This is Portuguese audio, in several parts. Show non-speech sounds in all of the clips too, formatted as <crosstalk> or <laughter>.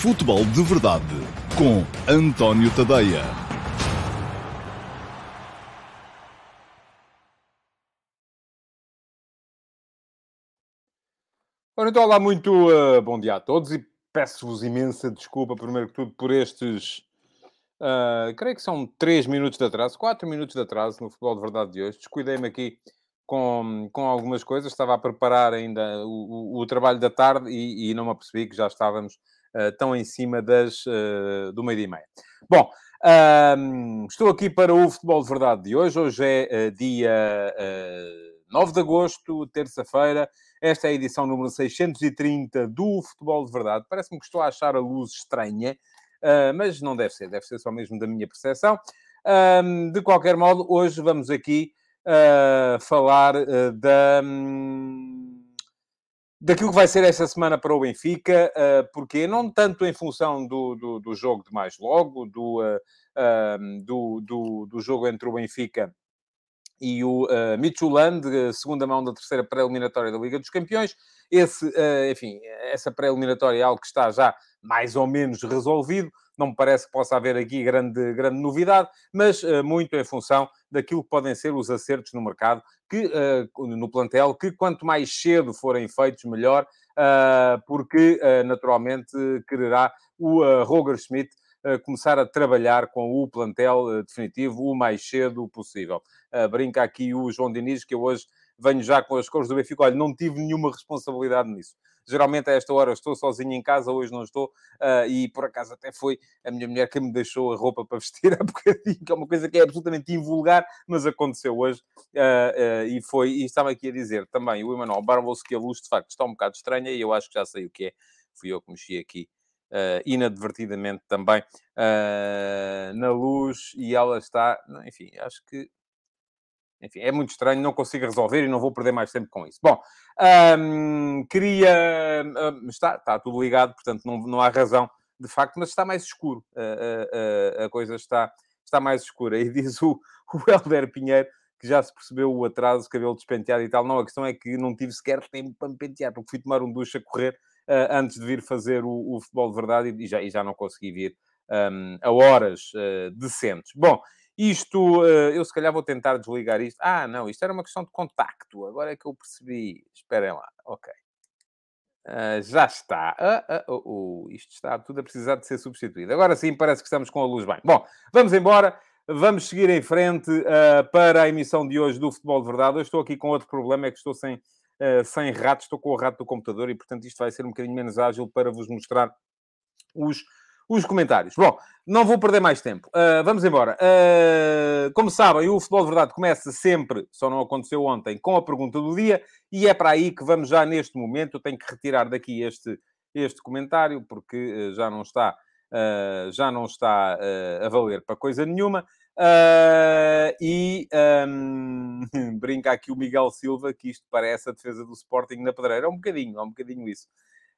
Futebol de Verdade com António Tadeia. Ora, então, olá, muito uh, bom dia a todos e peço-vos imensa desculpa, primeiro que tudo, por estes, uh, creio que são 3 minutos de atraso, 4 minutos de atraso no Futebol de Verdade de hoje. Descuidei-me aqui com, com algumas coisas, estava a preparar ainda o, o, o trabalho da tarde e, e, não me apercebi que já estávamos tão em cima das, uh, do meio-dia e meia. Bom, uh, estou aqui para o Futebol de Verdade de hoje. Hoje é uh, dia uh, 9 de agosto, terça-feira. Esta é a edição número 630 do Futebol de Verdade. Parece-me que estou a achar a luz estranha, uh, mas não deve ser, deve ser só mesmo da minha percepção. de qualquer modo, hoje vamos aqui falar da, um, daquilo que vai ser esta semana para o Benfica, uh, porque não tanto em função do, do, do jogo de mais logo, do, do, do, do, jogo entre o Benfica e o uh, Midtjylland, segunda mão da terceira pré-eliminatória da Liga dos Campeões. Esse, uh, enfim, essa pré-eliminatória é algo que está já mais ou menos resolvido. Não me parece que possa haver aqui grande, grande novidade, mas uh, muito em função daquilo que podem ser os acertos no mercado, que, uh, no plantel, que quanto mais cedo forem feitos, melhor, uh, porque naturalmente quererá o Roger Schmidt começar a trabalhar com o plantel definitivo o mais cedo possível. brinca aqui o João Diniz, que eu hoje venho já com as cores do Benfica. Olha, não tive nenhuma responsabilidade nisso. Geralmente a esta hora estou sozinho em casa, hoje não estou, uh, e por acaso até foi a minha mulher que me deixou a roupa para vestir <laughs> há bocadinho, que é uma coisa que é absolutamente invulgar, mas aconteceu hoje, uh, uh, e foi, e estava aqui a dizer também, o Emanuel Barbosa, que a luz de facto está um bocado estranha, e eu acho que já sei o que é, fui eu que mexi aqui. Uh, inadvertidamente também uh, na luz e ela está, enfim, acho que enfim, é muito estranho, não consigo resolver e não vou perder mais tempo com isso. Bom, queria. Está, está tudo ligado, portanto não, não há razão de facto, mas está mais escuro. A, a, coisa está, está mais escura. E diz o, o Helder Pinheiro que já se percebeu o atraso, cabelo despenteado e tal. Não, a questão é que não tive sequer tempo para me pentear, porque fui tomar um duche a correr uh, antes de vir fazer o, o, futebol de verdade e já, e já não consegui vir um, a horas uh, decentes. Bom, isto, eh, eu se calhar vou tentar desligar isto. Ah, não, isto era uma questão de contacto. Agora é que eu percebi. Esperem lá. Ok. Uh, já está. Uh, uh, isto está tudo a precisar de ser substituído. Agora sim, parece que estamos com a luz bem. Bom, vamos embora. Vamos seguir em frente para a emissão de hoje do Futebol de Verdade. Eu estou aqui com outro problema, é que estou sem, sem rato, estou com o rato do computador e, portanto, isto vai ser um bocadinho menos ágil para vos mostrar os os comentários. Bom, não vou perder mais tempo. Uh, vamos embora. Uh, como sabem, o Futebol de Verdade começa sempre, só não aconteceu ontem, com a pergunta do dia, e é para aí que vamos já neste momento. Eu tenho que retirar daqui este, este comentário, porque uh, já não está, já não está a valer para coisa nenhuma. e um, <laughs> brinca aqui o Miguel Silva que isto parece a defesa do Sporting na pedreira. É um bocadinho, é um bocadinho isso.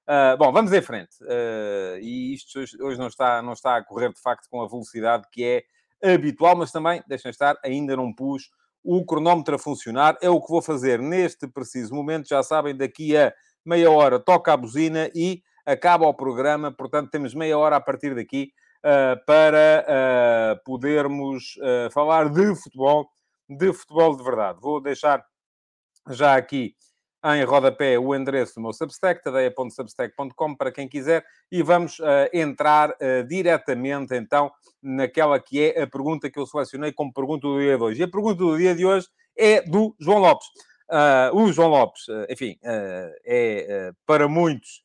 Uh, bom, vamos em frente. Uh, e isto hoje, não, está, não está a correr, de facto, com a velocidade que é habitual, mas também, deixem estar, ainda não pus o cronómetro a funcionar. É o que vou fazer neste preciso momento. Já sabem, daqui a meia hora toca a buzina e acaba o programa. Portanto, temos meia hora a partir daqui uh, para podermos falar de futebol, de futebol de verdade. Vou deixar já aqui em rodapé o endereço do meu Substack, tadeia.substack.com, para quem quiser, e vamos uh, entrar uh, diretamente, então, naquela que é a pergunta que eu selecionei como pergunta do dia de hoje. E a pergunta do dia de hoje é do João Lopes. Uh, o João Lopes, enfim, é para muitos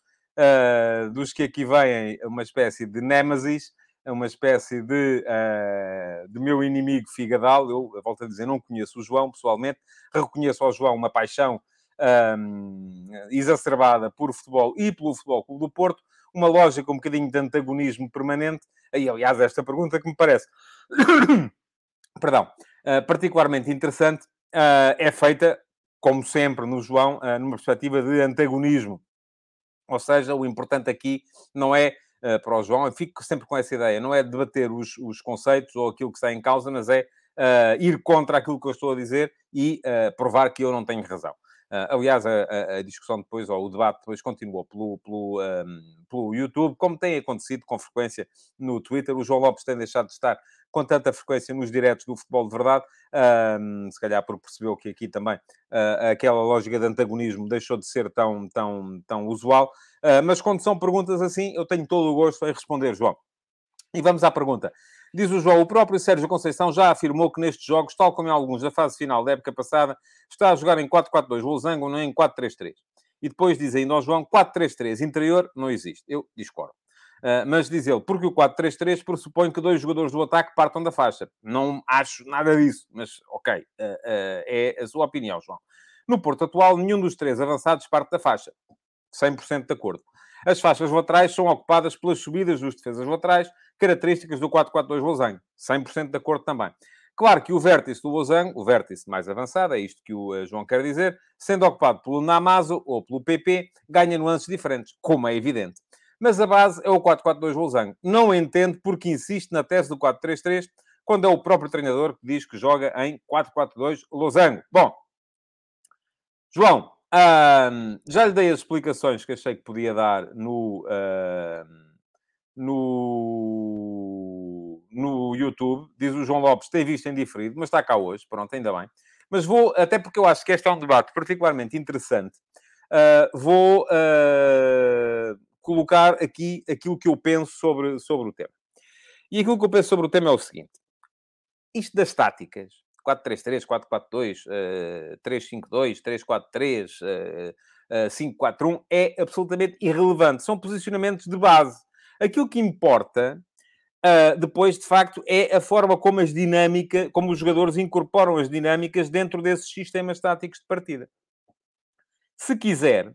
dos que aqui vêm uma espécie de némesis, uma espécie de, de meu inimigo figadal. Eu, volto a dizer, não conheço o João pessoalmente, reconheço ao João uma paixão um, exacerbada por futebol e pelo Futebol Clube do Porto, uma lógica um bocadinho de antagonismo permanente. Aí, aliás, esta pergunta que me parece, <coughs> perdão, uh, particularmente interessante, uh, é feita, como sempre, no João, uh, numa perspectiva de antagonismo. Ou seja, o importante aqui não é para o João, eu fico sempre com essa ideia, não é debater os, os conceitos ou aquilo que está em causa, mas é ir contra aquilo que eu estou a dizer e provar que eu não tenho razão. Uh, aliás, a, a, a, discussão depois, ou o debate depois continuou pelo, pelo, um, pelo YouTube, como tem acontecido com frequência no Twitter. O João Lopes tem deixado de estar com tanta frequência nos diretos do futebol de verdade, um, se calhar porque percebeu que aqui também uh, aquela lógica de antagonismo deixou de ser tão, tão, tão usual. Uh, mas quando são perguntas assim, eu tenho todo o gosto em responder, João. E vamos à pergunta. Diz o João, o próprio Sérgio Conceição já afirmou que nestes jogos, tal como em alguns da fase final da época passada, está a jogar em 4-4-2 losango, não em 4-3-3. E depois diz ainda ao João, 4-3-3 interior não existe. Eu discordo. Uh, mas diz ele, porque o 4-3-3 pressupõe que dois jogadores do ataque partam da faixa. Não acho nada disso, mas ok, uh, uh, é a sua opinião, João. No Porto atual, nenhum dos três avançados parte da faixa. 100% de acordo. As faixas laterais são ocupadas pelas subidas dos defesas laterais, características do 4-4-2 Losango. 100% de acordo também. Claro que o vértice do Losango, o vértice mais avançado, é isto que o João quer dizer, sendo ocupado pelo Namazo ou pelo PP, ganha nuances diferentes, como é evidente mas a base é o 4-4-2 Losango. Não entendo porque insiste na tese do 4-3-3, quando é o próprio treinador que diz que joga em 4-4-2 Losango. Bom, João, já lhe dei as explicações que achei que podia dar no, no, no YouTube. Diz o João Lopes, tem visto em diferido, mas está cá hoje, pronto, ainda bem. Mas vou, até porque eu acho que este é um debate particularmente interessante, uh, vou uh, colocar aqui aquilo que eu penso sobre, sobre o tema. E aquilo que eu penso sobre o tema é o seguinte: isto das táticas, 4-3-3, 4-4-2, uh, 3-5-2, 3-4-3, uh, uh, 5-4-1, é absolutamente irrelevante. São posicionamentos de base. Aquilo que importa Uh, depois, de facto, é a forma como as dinâmicas, como os jogadores incorporam as dinâmicas dentro desses sistemas táticos de partida. Se quiser,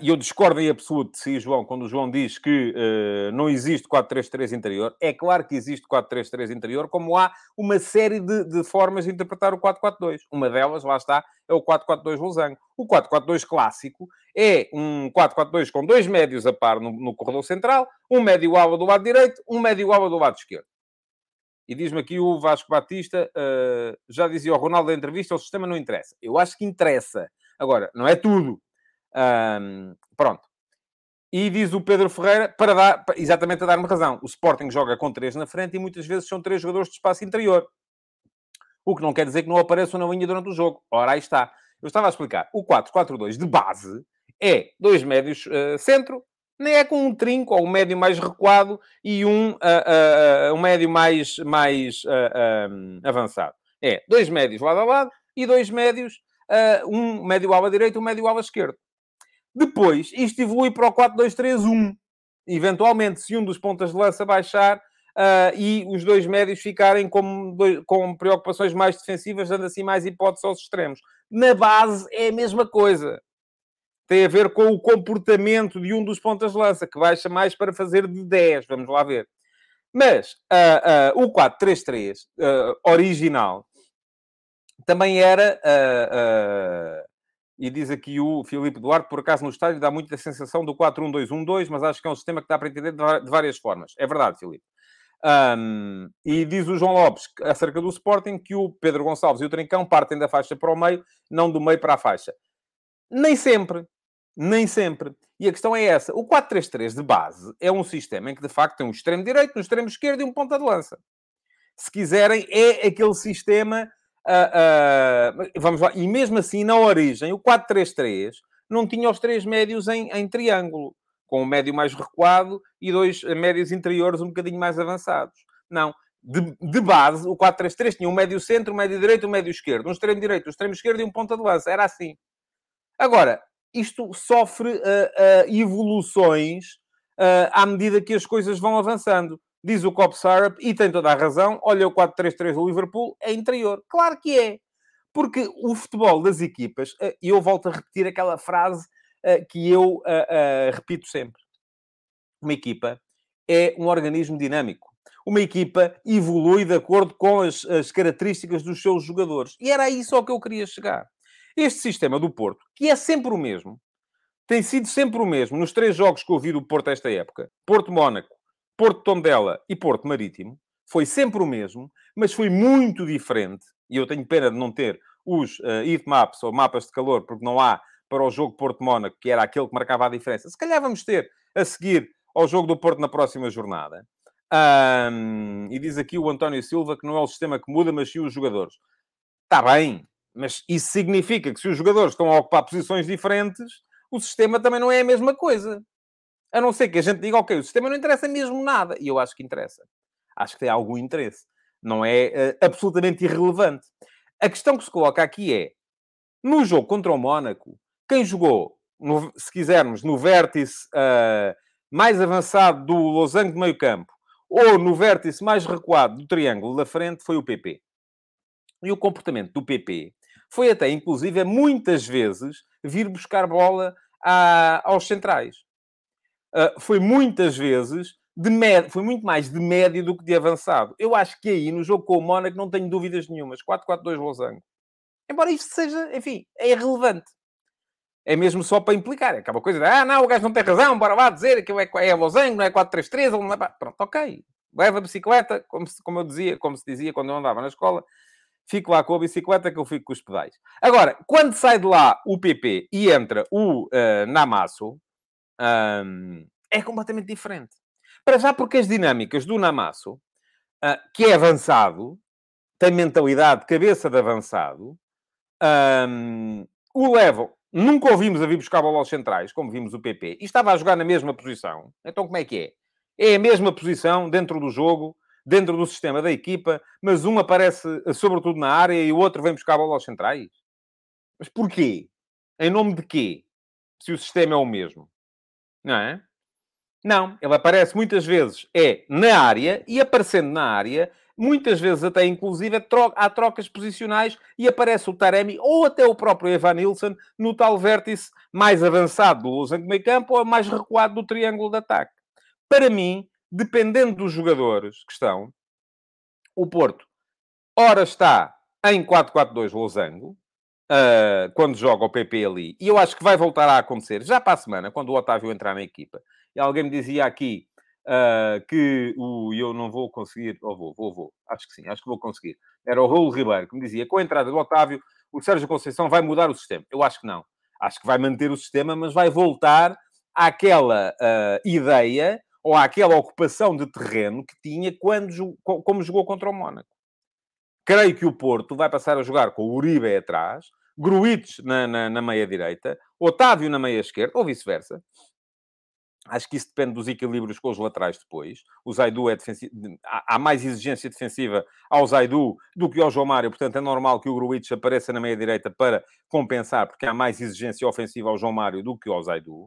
e eu discordo em absoluto de si, João, quando o João diz que uh, não existe 4-3-3 interior. É claro que existe 4-3-3 interior, como há uma série de, de formas de interpretar o 4-4-2. Uma delas, lá está, é o 4-4-2 losango. O 4-4-2 clássico é um 4-4-2 com dois médios a par no, no corredor central, um médio ala do lado direito, um médio ala do lado esquerdo. E diz-me aqui o Vasco Batista, uh, já dizia o Ronaldo da entrevista, o sistema não interessa. Eu acho que interessa. Agora, não é tudo um, pronto. E diz o Pedro Ferreira, para dar, exatamente a dar-me razão, o Sporting joga com três na frente e muitas vezes são três jogadores de espaço interior. O que não quer dizer que não apareçam na linha durante o jogo. Ora, aí está. Eu estava a explicar. O 4-4-2 de base é dois médios uh, centro, nem é com um trinco ou um médio mais recuado e um, uh, uh, um médio mais, mais avançado. É dois médios lado a lado e dois médios, um médio ala direito e um médio ala esquerdo. Depois, isto evolui para o 4-2-3-1. Eventualmente, se um dos pontas de lança baixar uh, e os dois médios ficarem com, com preocupações mais defensivas, dando assim mais hipóteses aos extremos. Na base, é a mesma coisa. Tem a ver com o comportamento de um dos pontas de lança, que baixa mais para fazer de 10. Vamos lá ver. Mas uh, uh, o 4-3-3 original também era e diz aqui o Filipe Duarte, por acaso no estádio dá muito a sensação do 4-1-2-1-2, mas acho que é um sistema que dá para entender de várias formas. É verdade, Filipe. Um, e diz o João Lopes, acerca do Sporting, que o Pedro Gonçalves e o Trincão partem da faixa para o meio, não do meio para a faixa. Nem sempre. Nem sempre. E a questão é essa. O 4-3-3 de base é um sistema em que, de facto, tem um extremo direito, um extremo esquerdo e um ponta de lança. Se quiserem, é aquele sistema Uh, uh, vamos lá, e mesmo assim, na origem, o 4-3-3 não tinha os três médios em, em triângulo, com o médio mais recuado e dois médios interiores um bocadinho mais avançados. Não. De, de base, o 4-3-3 tinha um médio centro, um médio direito, um médio esquerdo, um extremo direito, um extremo esquerdo e um ponta de lança. Era assim. Agora, isto sofre uh, evoluções à medida que as coisas vão avançando diz o Cop Syrup, e tem toda a razão, olha o 4-3-3 do Liverpool, é interior. Claro que é. Porque o futebol das equipas, eh, e eu volto a repetir aquela frase eh, que eu eh, repito sempre. Uma equipa é um organismo dinâmico. Uma equipa evolui de acordo com as, as características dos seus jogadores. E era isso ao que eu queria chegar. Este sistema do Porto, que é sempre o mesmo, tem sido sempre o mesmo nos três jogos que eu vi do Porto esta época. Porto-Mónaco, Porto Tondela e Porto Marítimo, foi sempre o mesmo, mas foi muito diferente, e eu tenho pena de não ter os uh, heat maps ou mapas de calor, porque não há para o jogo Porto-Mónaco, que era aquele que marcava a diferença. Se calhar vamos ter a seguir ao jogo do Porto na próxima jornada. Um, e diz aqui o António Silva que não é o sistema que muda, mas sim os jogadores. Está bem, mas isso significa que se os jogadores estão a ocupar posições diferentes, o sistema também não é a mesma coisa. A não ser que a gente diga, ok, o sistema não interessa mesmo nada. E eu acho que interessa. Acho que tem algum interesse. Não é uh, absolutamente irrelevante. A questão que se coloca aqui é, no jogo contra o Mónaco, quem jogou, no, se quisermos, no vértice uh, mais avançado do losango de meio campo, ou no vértice mais recuado do triângulo da frente, foi o PP. E o comportamento do PP foi até, inclusive, muitas vezes vir buscar bola a, aos centrais. Uh, foi muitas vezes de médio, foi muito mais de médio do que de avançado. Eu acho que aí, no jogo com o Mónaco, não tenho dúvidas nenhumas. 4-4-2 losango. Embora isto seja, enfim, é irrelevante. É mesmo só para implicar. É aquela coisa de, ah, não, o gajo não tem razão, bora lá dizer que é, é losango, não é 4-3-3, não é... Pronto, ok. Leva a bicicleta, como, se, como eu dizia, como se dizia quando eu andava na escola, fico lá com a bicicleta que eu fico com os pedais. Agora, quando sai de lá o PP e entra o uh, Namasso, um, é completamente diferente. Para já porque as dinâmicas do Namasso, uh, que é avançado, tem mentalidade, cabeça de avançado, um, o levam. Nunca ouvimos a vir buscar bola aos centrais, como vimos o PP, e estava a jogar na mesma posição. Então como é que é? É a mesma posição dentro do jogo, dentro do sistema da equipa, mas um aparece eh, sobretudo na área e o outro vem buscar bola aos centrais? Mas porquê? Em nome de quê? Se o sistema é o mesmo. Não é? Não, ele aparece muitas vezes é na área e aparecendo na área, muitas vezes até inclusive há trocas posicionais e aparece o Taremi ou até o próprio Evan Nilsson no tal vértice mais avançado do losango meio campo ou mais recuado do triângulo de ataque. Para mim, dependendo dos jogadores que estão, o Porto, ora está em 4-4-2 losango, uh, quando joga o PP ali, e eu acho que vai voltar a acontecer já para a semana, quando o Otávio entrar na equipa. E alguém me dizia aqui uh, que o eu não vou conseguir, ou vou, vou, vou, acho que sim, acho que vou conseguir. Era o Raul Ribeiro que me dizia com a entrada do Otávio, o Sérgio Conceição vai mudar o sistema. Eu acho que não. Acho que vai manter o sistema, mas vai voltar àquela uh, ideia ou àquela ocupação de terreno que tinha quando, como jogou contra o Mónaco. Creio que o Porto vai passar a jogar com o Uribe atrás, Gruites na, na, na meia-direita, Otávio na meia-esquerda, ou vice-versa. Acho que isso depende dos equilíbrios com os laterais depois. O Zaidu é defensivo. Há mais exigência defensiva ao Zaidu do que ao João Mário. Portanto, é normal que o Gruitch apareça na meia-direita para compensar, porque há mais exigência ofensiva ao João Mário do que ao Zaidu.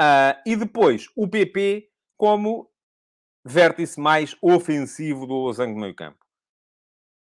Uh, e depois, o PP como vértice mais ofensivo do losango de meio campo.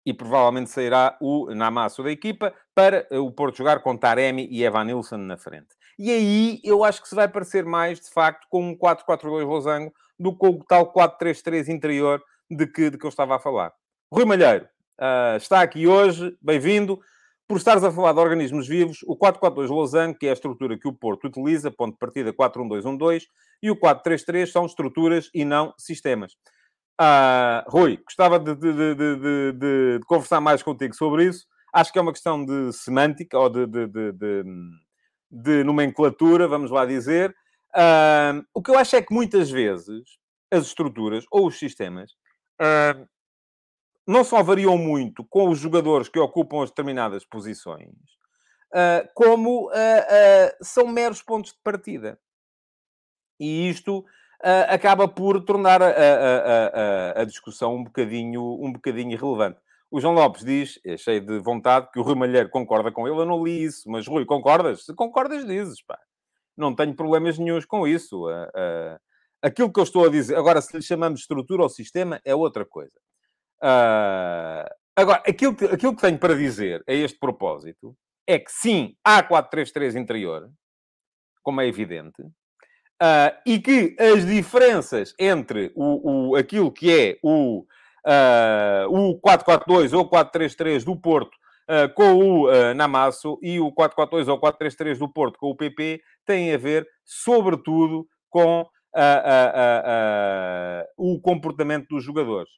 E provavelmente sairá o Namasso da equipa para o Porto jogar com Taremi e Evan Nilsson na frente. E aí eu acho que se vai parecer mais, de facto, com um 4-4-2 losango do que o tal 4-3-3 interior de que, de que eu estava a falar. Rui Malheiro uh, está aqui hoje, bem-vindo. Por estares a falar de organismos vivos, o 4-4-2 losango, que é a estrutura que o Porto utiliza, ponto de partida 4-1-2-1-2, e o 4-3-3 são estruturas e não sistemas. Uh, Rui, gostava de, de, de, de, conversar mais contigo sobre isso. Acho que é uma questão de semântica ou de, nomenclatura, vamos lá dizer. Uh, o que eu acho é que muitas vezes as estruturas ou os sistemas uh, não só variam muito com os jogadores que ocupam as determinadas posições, como são meros pontos de partida. E isto uh, acaba por tornar a, a, a, a, discussão um bocadinho, um bocadinho irrelevante. O João Lopes diz, é cheio de vontade, que o Rui Malheiro concorda com ele. Eu não li isso, mas Rui, concordas? Se concordas, dizes, pá. Não tenho problemas nenhums com isso. Uh, aquilo que eu estou a dizer, agora, se lhe chamamos estrutura ou sistema, é outra coisa. Agora, aquilo que, aquilo que tenho para dizer a este propósito é que sim, há 4-3-3 interior, como é evidente, Uh, e que as diferenças entre o, o, aquilo que é o, uh, o 4-4-2 ou 4-3-3 do Porto uh, com o uh, Namasso e o 4-4-2 ou 4-3-3 do Porto com o PP têm a ver, sobretudo, com o comportamento dos jogadores.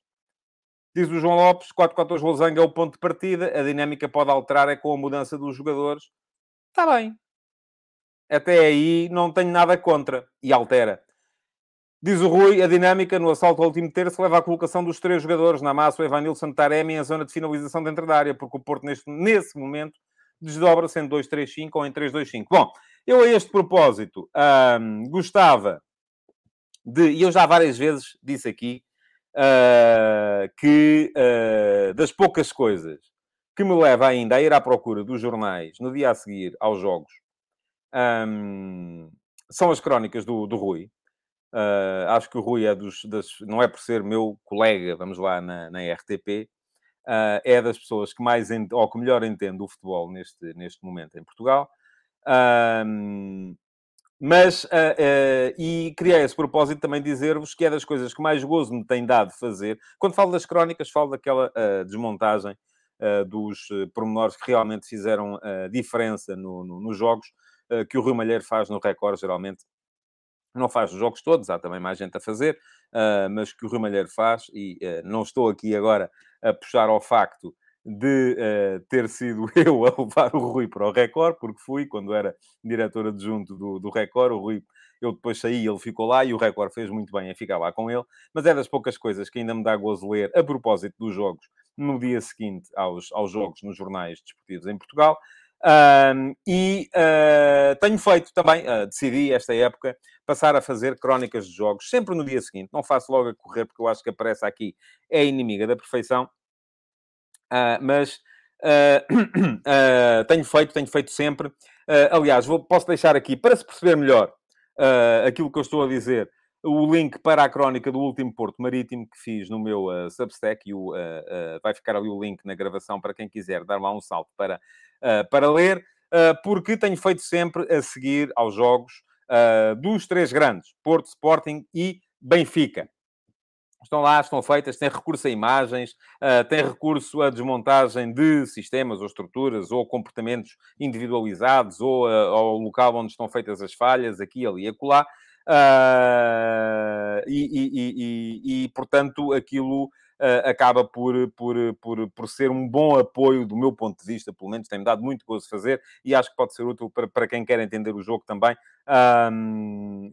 Diz o João Lopes, 4-4-2 Losango é o ponto de partida, a dinâmica pode alterar é com a mudança dos jogadores. Está bem. Até aí não tenho nada contra. E altera. Diz o Rui, a dinâmica no assalto ao último terço leva à colocação dos três jogadores, na massa, o Evanilson Taremi, em zona de finalização dentro da área, porque o Porto, neste, nesse momento, desdobra-se em 2-3-5 ou em 3-2-5. Bom, eu a este propósito hum, gostava de, e eu já várias vezes disse aqui, uh, que uh, das poucas coisas que me leva ainda a ir à procura dos jornais no dia a seguir aos jogos um, são as crónicas do, do Rui. Uh, acho que o Rui é dos, das, não é por ser meu colega, vamos lá, na, na RTP, uh, é das pessoas que mais, ent, ou que melhor entende o futebol neste, neste momento em Portugal. Um, mas, uh, e queria esse propósito também dizer-vos que é das coisas que mais gozo me tem dado fazer. Quando falo das crónicas, falo daquela desmontagem dos pormenores que realmente fizeram diferença no, no, nos jogos, que o Rui Malheiro faz no Record, geralmente. Não faz os jogos todos, há também mais gente a fazer, mas que o Rui Malheiro faz, e não estou aqui agora a puxar ao facto de ter sido <laughs> eu a levar o Rui para o Record, porque fui, quando era diretor adjunto do, do Record, o Rui, eu depois saí, ele ficou lá e o Record fez muito bem em ficar lá com ele, mas é das poucas coisas que ainda me dá gozo ler a propósito dos jogos no dia seguinte aos, aos jogos nos jornais desportivos em Portugal. Um, e uh, tenho feito também, uh, decidi esta época, passar a fazer crónicas de jogos, sempre no dia seguinte. Não faço logo a correr, porque eu acho que a pressa aqui é inimiga da perfeição. Uh, mas <clears throat> tenho feito, tenho feito sempre. aliás, vou, posso deixar aqui, para se perceber melhor aquilo que eu estou a dizer, o link para a crónica do último Porto Marítimo que fiz no meu Substack. E o, vai ficar ali o link na gravação para quem quiser dar lá um salto para, para ler, porque tenho feito sempre a seguir aos jogos dos três grandes, Porto, Sporting e Benfica estão lá, estão feitas, têm recurso a imagens, uh, têm recurso a desmontagem de sistemas ou estruturas ou comportamentos individualizados ou uh, ao local onde estão feitas as falhas, aqui, ali e acolá. Uh, e, e, portanto, aquilo uh, acaba por, por, por, por ser um bom apoio do meu ponto de vista, pelo menos tem-me dado muito gozo fazer e acho que pode ser útil para, para quem quer entender o jogo também, uh,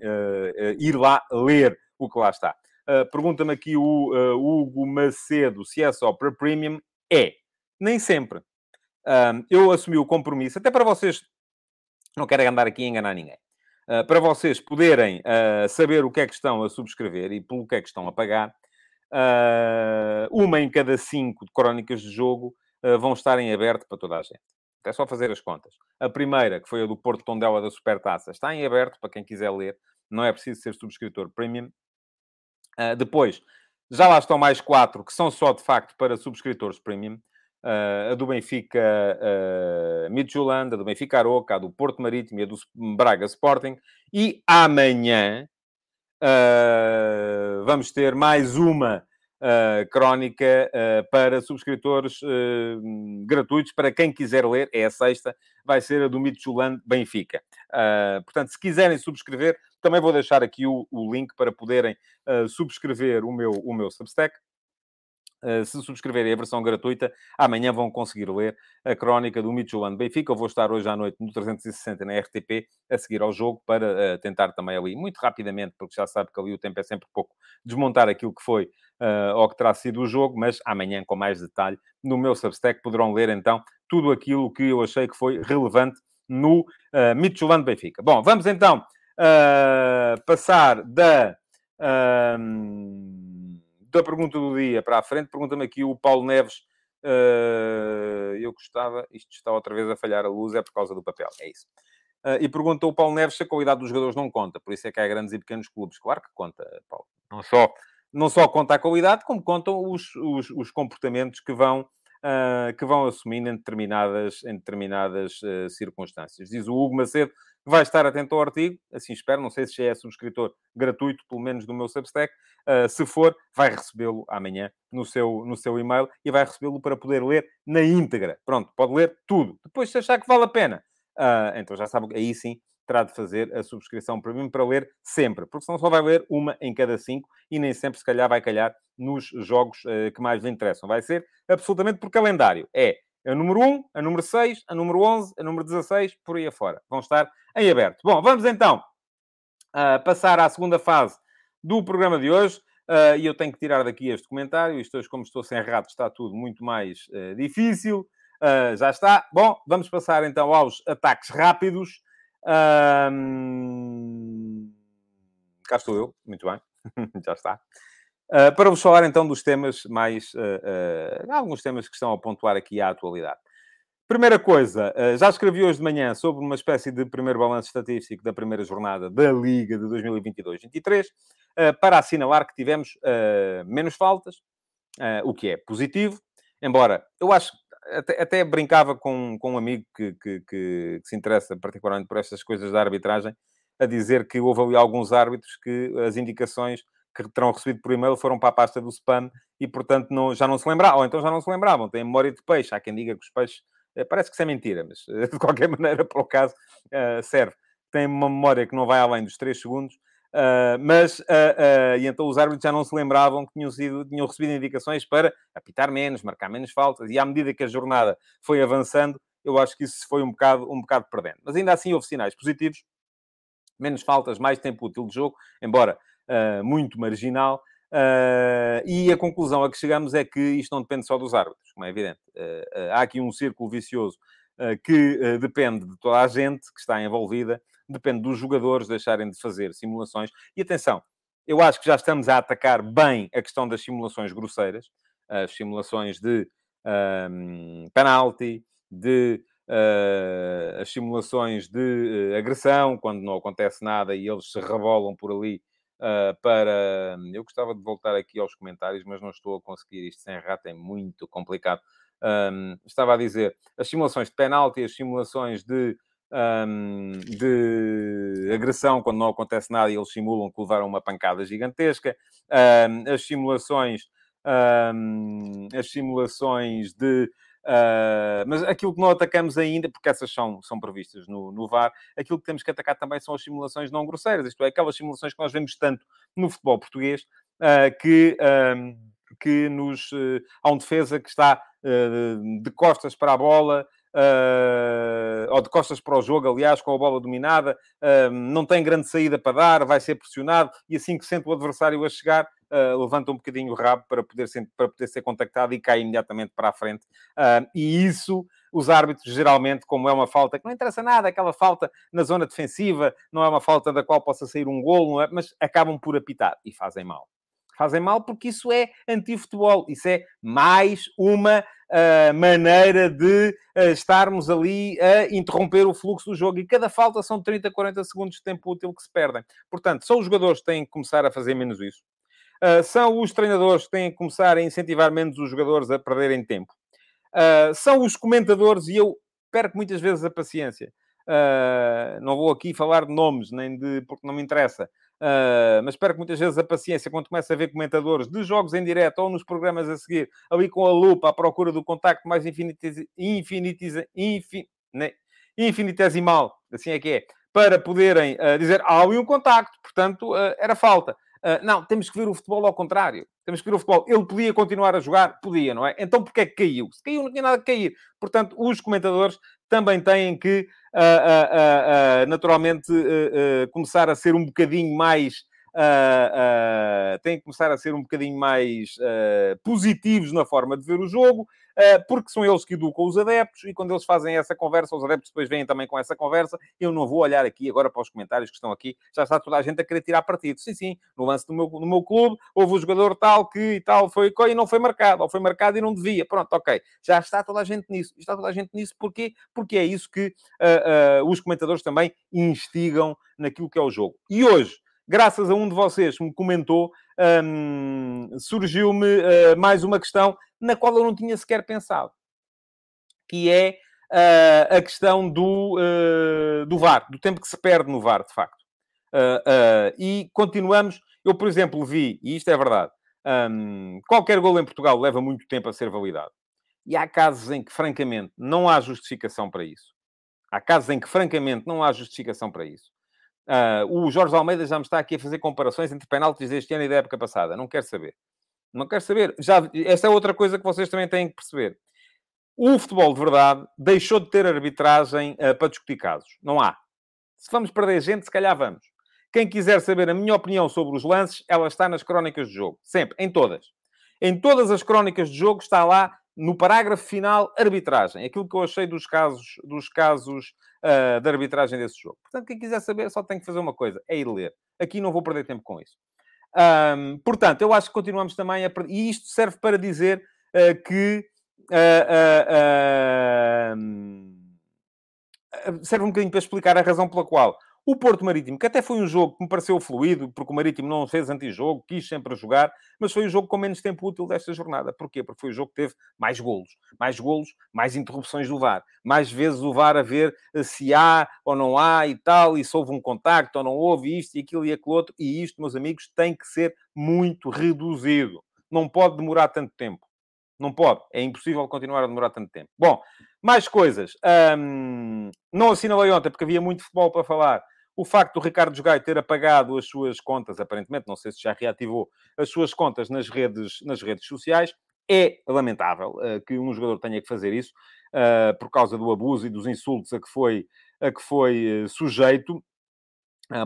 ir lá ler o que lá está. Uh, Pergunta-me aqui o uh, Hugo Macedo se é só para premium. É, nem sempre. Uh, eu assumi o compromisso, até para vocês, não quero andar aqui a enganar ninguém, para vocês poderem saber o que é que estão a subscrever e pelo que é que estão a pagar. uma em cada cinco crónicas de jogo vão estar em aberto para toda a gente. É só fazer as contas. A primeira, que foi a do Porto Tondela da Supertaça, está em aberto para quem quiser ler. Não é preciso ser subscritor premium. Depois, já lá estão mais quatro que são só de facto para subscritores premium. Uh, a do Benfica uh, Midtjylland, a do Benfica Aroca, a do Porto Marítimo e a do Braga Sporting. E amanhã uh, vamos ter mais uma uh, crónica uh, para subscritores gratuitos, para quem quiser ler, é a sexta, vai ser a do Midtjylland Benfica. portanto, se quiserem subscrever, também vou deixar aqui o, o link para poderem subscrever o meu, o meu Substack. Uh, se subscreverem a versão gratuita, amanhã vão conseguir ler a crónica do Midtjylland Benfica. Eu vou estar hoje à noite no 360 na RTP a seguir ao jogo para uh, tentar também ali, muito rapidamente, porque já sabe que ali o tempo é sempre pouco, desmontar aquilo que foi uh, ou que terá sido o jogo, mas amanhã, com mais detalhe, no meu Substack poderão ler então tudo aquilo que eu achei que foi relevante no uh, Midtjylland Benfica. Bom, vamos então uh, passar da, uh, da pergunta do dia para a frente. Pergunta-me aqui o Paulo Neves. Uh, eu gostava, isto está outra vez a falhar a luz, é por causa do papel, é isso. Uh, e perguntou o Paulo Neves se a qualidade dos jogadores não conta, por isso é que há grandes e pequenos clubes. Claro que conta, Paulo. Não só, não só conta a qualidade, como contam os, os, os comportamentos que vão uh, que vão assumindo em determinadas, em determinadas uh, circunstâncias. Diz o Hugo Macedo que vai estar atento ao artigo, assim espero, não sei se já é subscritor gratuito, pelo menos do meu Substack. Uh, se for, vai recebê-lo amanhã no seu, no seu e-mail e vai recebê-lo para poder ler na íntegra. Pronto, pode ler tudo. Depois, se achar que vale a pena, então já sabe, aí sim terá de fazer a subscrição premium para ler sempre, porque senão só vai ler uma em cada cinco e nem sempre, se calhar, vai calhar nos jogos uh, que mais lhe interessam. Vai ser absolutamente por calendário. É a número 1, a número 6, a número 11, a número 16, por aí afora. Vão estar em aberto. Bom, vamos então uh, passar à segunda fase do programa de hoje. Uh, e eu tenho que tirar daqui este comentário. Isto hoje, como estou sem rato, está tudo muito mais uh, difícil. Uh, já está. Bom, vamos passar então aos ataques rápidos. Cá estou eu. Muito bem. <laughs> já está. para vos falar então dos temas mais... alguns temas que estão a pontuar aqui à atualidade. Primeira coisa, já escrevi hoje de manhã sobre uma espécie de primeiro balanço estatístico da primeira jornada da Liga de 2022-23. Eh, para assinalar que tivemos uh, menos faltas, uh, o que é positivo, embora eu acho até, até brincava com, com um amigo que, que, que, que, se interessa particularmente por estas coisas da arbitragem, a dizer que houve ali alguns árbitros que as indicações que terão recebido por e-mail foram para a pasta do spam e, portanto, não, já não se lembravam, ou então já não se lembravam, têm memória de peixe. Há quem diga que os peixes, parece que isso é mentira, mas <laughs> de qualquer maneira, para o caso, serve. Tem uma memória que não vai além dos 3 segundos Uh, mas, uh, uh, e então os árbitros já não se lembravam que tinham, sido, tinham recebido indicações para apitar menos, marcar menos faltas, e à medida que a jornada foi avançando, eu acho que isso foi um bocado, um bocado perdendo. Mas ainda assim houve sinais positivos, menos faltas, mais tempo útil de jogo, embora muito marginal, e a conclusão a que chegamos é que isto não depende só dos árbitros, como é evidente. há aqui um círculo vicioso que depende de toda a gente que está envolvida, depende dos jogadores deixarem de fazer simulações. E atenção, eu acho que já estamos a atacar bem a questão das simulações grosseiras, as simulações de um, penalty, de uh, as simulações de uh, agressão, quando não acontece nada e eles se rebolam por ali uh, para. Eu gostava de voltar aqui aos comentários, mas não estou a conseguir isto sem rato, é muito complicado. Um, estava a dizer as simulações de penalti, as simulações de um, de agressão quando não acontece nada e eles simulam que levaram uma pancada gigantesca, um, as simulações, um, as simulações de Uh, mas aquilo que não atacamos ainda, porque essas são, são previstas no, no VAR, aquilo que temos que atacar também são as simulações não grosseiras, isto é, aquelas simulações que nós vemos tanto no futebol português, uh, que, que nos. Uh, há um defesa que está de costas para a bola, uh, ou de costas para o jogo, aliás, com a bola dominada, uh, não tem grande saída para dar, vai ser pressionado e assim que sente o adversário a chegar, uh, levanta um bocadinho o rabo para poder ser, para poder ser contactado e cai imediatamente para a frente. e isso os árbitros, geralmente, como é uma falta que não interessa nada, aquela falta na zona defensiva, não é uma falta da qual possa sair um golo, é? mas acabam por apitar e fazem mal. Fazem mal porque isso é anti-futebol. Isso é mais uma uh, maneira de uh, estarmos ali a interromper o fluxo do jogo. E cada falta são 30, 40 segundos de tempo útil que se perdem. Portanto, são os jogadores que têm que começar a fazer menos isso. Uh, são os treinadores que têm que começar a incentivar menos os jogadores a perderem tempo. são os comentadores, e eu perco muitas vezes a paciência. não vou aqui falar de nomes, nem de porque não me interessa. Uh, mas espero que muitas vezes a paciência, quando começa a ver comentadores de jogos em direto ou nos programas a seguir, ali com a lupa à procura do contacto mais infinitiz... Infinitiz... Infin... Né? infinitesimal, assim é que é, para poderem uh, dizer, há ali um contacto, portanto, uh, era falta. não, temos que ver o futebol ao contrário. Temos que ver o futebol. Ele podia continuar a jogar? Podia, não é? Então porquê é que caiu? Se caiu, não tinha nada que cair. Portanto, os comentadores também têm que uh, uh, naturalmente começar a ser um bocadinho mais uh, uh, têm que começar a ser um bocadinho mais uh, positivos na forma de ver o jogo, porque são eles que educam os adeptos e quando eles fazem essa conversa, os adeptos depois vêm também com essa conversa. Eu não vou olhar aqui agora para os comentários que estão aqui, já está toda a gente a querer tirar partido. Sim, sim, no lance do meu, do meu clube, houve um jogador tal que e tal foi e não foi marcado, ou foi marcado e não devia. Pronto, ok. Já está toda a gente nisso. Está toda a gente nisso porquê? Porque é isso que os comentadores também instigam naquilo que é o jogo. E hoje, graças a um de vocês que me comentou, um, surgiu-me uh, mais uma questão na qual eu não tinha sequer pensado, que é uh, a questão do, uh, do VAR, do tempo que se perde no VAR, de facto. e continuamos, eu, por exemplo, vi, e isto é verdade, um, qualquer gol em Portugal leva muito tempo a ser validado. E há casos em que, francamente, não há justificação para isso. Há casos em que, francamente, não há justificação para isso. Uh, o Jorge Almeida já me está aqui a fazer comparações entre penaltis deste ano e da época passada. Não quero saber. Não quero saber. Já, esta é outra coisa que vocês também têm que perceber. O futebol de verdade deixou de ter arbitragem uh, para discutir casos. Não há. Se vamos perder gente, se calhar vamos. Quem quiser saber a minha opinião sobre os lances, ela está nas crónicas de jogo. Sempre. Em todas. Em todas as crónicas de jogo está lá, no parágrafo final, arbitragem. Aquilo que eu achei dos casos, dos casos uh, de arbitragem desse jogo. Portanto, quem quiser saber só tem que fazer uma coisa. É ir ler. Aqui não vou perder tempo com isso. Um, portanto, eu acho que continuamos também a... E isto serve para dizer uh, que... Uh, serve um bocadinho para explicar a razão pela qual o Porto Marítimo, que até foi um jogo que me pareceu fluido, porque o Marítimo não fez antijogo, quis sempre jogar, mas foi o jogo com menos tempo útil desta jornada. Porquê? Porque foi o jogo que teve mais golos. Mais golos, mais interrupções do VAR. Mais vezes o VAR a ver eh, se há ou não há e tal, e se houve um contacto ou não houve, isto e aquilo e aquilo outro. E isto, meus amigos, tem que ser muito reduzido. Não pode demorar tanto tempo. Não pode. É impossível continuar a demorar tanto tempo. Bom, mais coisas. não assinalei ontem porque havia muito futebol para falar o facto do Ricardo Gaio ter apagado as suas contas, aparentemente, não sei se já reativou as suas contas nas redes, nas redes sociais, é lamentável uh, que um jogador tenha que fazer isso uh, por causa do abuso e dos insultos a que foi, a que foi uh, sujeito,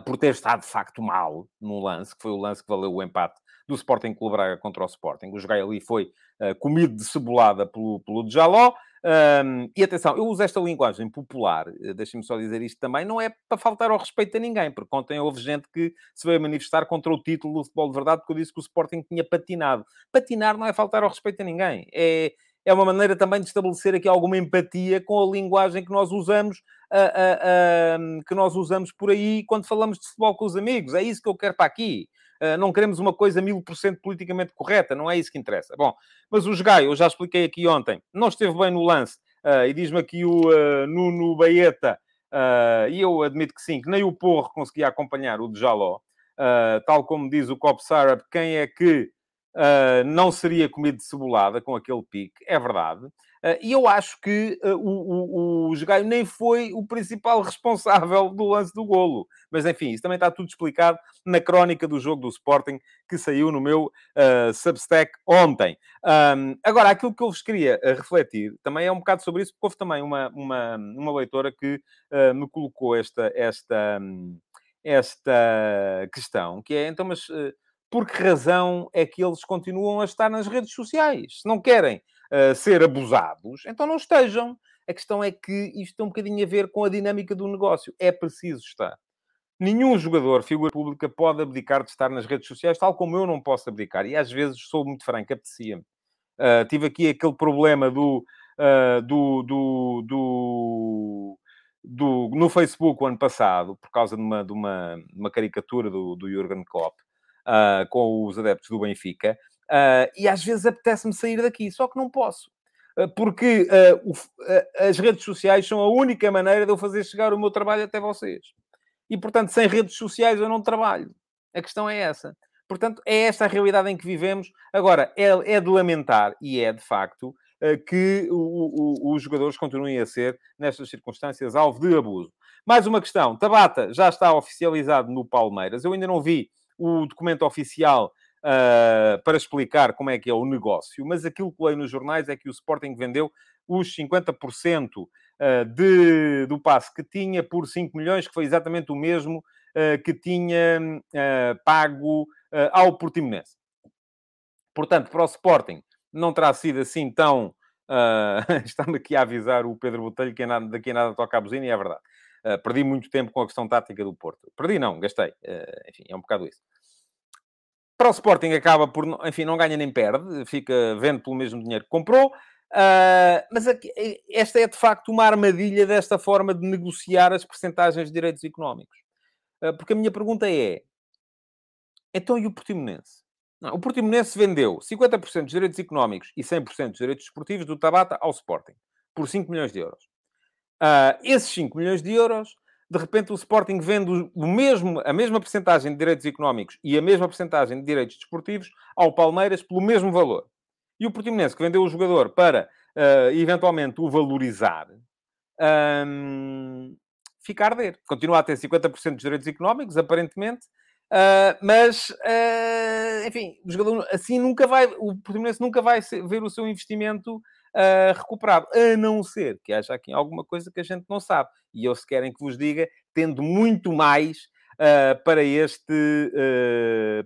por ter estado de facto mal no lance, que foi o lance que valeu o empate do Sporting Clube Braga contra o Sporting. O Jogai ali foi comido de cebolada pelo, pelo Djaló. Um, e atenção, eu uso esta linguagem popular, eh, deixem-me só dizer isto também, não é para faltar ao respeito a ninguém, porque ontem houve gente que se veio manifestar contra o título do futebol de verdade porque eu disse que o Sporting tinha patinado. Patinar não é faltar ao respeito a ninguém, é, é uma maneira também de estabelecer aqui alguma empatia com a linguagem que nós usamos, uh, uh, uh, que nós usamos por aí quando falamos de futebol com os amigos. É isso que eu quero para aqui. Ah, não queremos uma coisa mil por cento politicamente correta, não é isso que interessa. Bom, mas o Jogai, eu já expliquei aqui ontem, não esteve bem no lance, uh, e diz-me aqui o uh, Nuno Baeta, e eu admito que sim, que nem o Porro conseguia acompanhar o de Jaló, tal como diz o Cop Sarab, quem é que não seria comido de cebolada com aquele pique, é verdade. Uh, e eu acho que uh, o, o, o Jogaio nem foi o principal <laughs> responsável do lance do golo. Mas, enfim, isso também está tudo explicado na crónica do jogo do Sporting, que saiu no meu uh, Substack ontem. Um, agora, aquilo que eu vos queria refletir também é um bocado sobre isso, porque houve também uma, uma, uma leitora que me colocou esta, esta, esta questão, que é, então, mas por que razão é que eles continuam a estar nas redes sociais? Se não querem ser abusados, então não estejam. A questão é que isto tem um bocadinho a ver com a dinâmica do negócio. É preciso estar. Nenhum jogador, figura pública, pode abdicar de estar nas redes sociais, tal como eu não posso abdicar. E às vezes sou muito franco, apetecia-me. Uh, tive aqui aquele problema do, uh, do, do, do, do, no Facebook o ano passado, por causa de uma, de uma, uma caricatura do, do Jurgen Klopp, uh, com os adeptos do Benfica. Uh, e às vezes apetece-me sair daqui, só que não posso. Uh, porque uh, o, as redes sociais são a única maneira de eu fazer chegar o meu trabalho até vocês. E, portanto, sem redes sociais eu não trabalho. A questão é essa. Portanto, é esta a realidade em que vivemos. Agora, é, é de lamentar, e é de facto, que o, o, os jogadores continuem a ser, nestas circunstâncias, alvo de abuso. Mais uma questão. Tabata já está oficializado no Palmeiras. Eu ainda não vi o documento oficial uh, para explicar como é que é o negócio, mas aquilo que leio nos jornais é que o Sporting vendeu os 50% uh, de, do passe que tinha por 5 milhões, que foi exatamente o mesmo uh, que tinha uh, pago ao Portimonense. Portanto, para o Sporting não terá sido assim tão... <laughs> Está-me aqui a avisar o Pedro Botelho que é daqui a nada toca a buzina e é verdade. perdi muito tempo com a questão tática do Porto. Perdi não, gastei. enfim, é um bocado isso. Para o Sporting acaba por, enfim, não ganha nem perde, fica vendo pelo mesmo dinheiro que comprou. Uh, mas aqui, esta é de facto uma armadilha desta forma de negociar as percentagens de direitos económicos. Uh, porque a minha pergunta é: então e o Portimonense? Não, o Portimonense vendeu 50% dos direitos económicos e 100% dos direitos esportivos do Tabata ao Sporting por 5 milhões de euros. Uh, esses 5 milhões de euros de repente o Sporting vende o mesmo, a mesma percentagem de direitos económicos e a mesma percentagem de direitos desportivos ao Palmeiras pelo mesmo valor. E o Portimonense, que vendeu o jogador para, uh, eventualmente, o valorizar, um, fica a arder. Continua a ter 50% dos direitos económicos, aparentemente, uh, mas, uh, enfim, o jogador assim nunca vai, o Portimonense nunca vai ver o seu investimento uh, recuperado, a não ser que haja aqui alguma coisa que a gente não sabe. E eu, se querem que vos diga, tendo muito mais para, este,